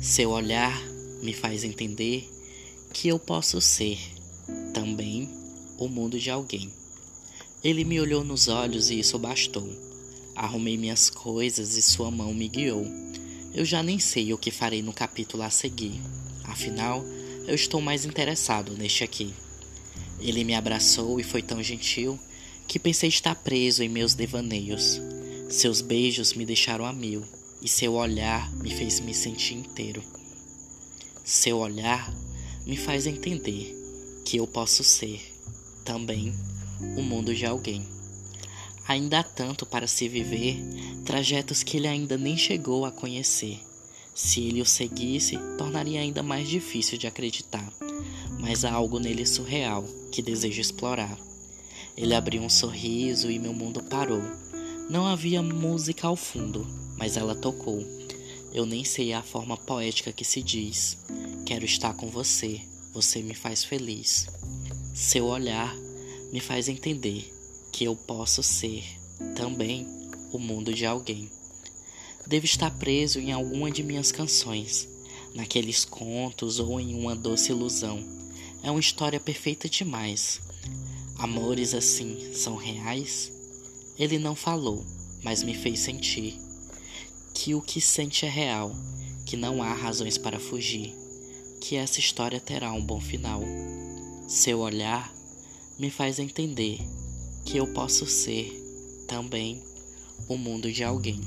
Seu olhar me faz entender que eu posso ser também o mundo de alguém. Ele me olhou nos olhos e isso bastou. Arrumei minhas coisas e sua mão me guiou. Eu já nem sei o que farei no capítulo a seguir. Afinal, eu estou mais interessado neste aqui. Ele me abraçou e foi tão gentil que pensei estar preso em meus devaneios. Seus beijos me deixaram a mil e seu olhar me fez me sentir inteiro. Seu olhar me faz entender que eu posso ser também o mundo de alguém. Ainda há tanto para se viver, trajetos que ele ainda nem chegou a conhecer. Se ele o seguisse, tornaria ainda mais difícil de acreditar, mas há algo nele surreal que desejo explorar. Ele abriu um sorriso e meu mundo parou. Não havia música ao fundo, mas ela tocou. Eu nem sei a forma poética que se diz. Quero estar com você, você me faz feliz. Seu olhar me faz entender que eu posso ser também o mundo de alguém. Devo estar preso em alguma de minhas canções, naqueles contos ou em uma doce ilusão. É uma história perfeita demais. Amores assim são reais? Ele não falou, mas me fez sentir que o que sente é real, que não há razões para fugir, que essa história terá um bom final. Seu olhar me faz entender que eu posso ser também o mundo de alguém.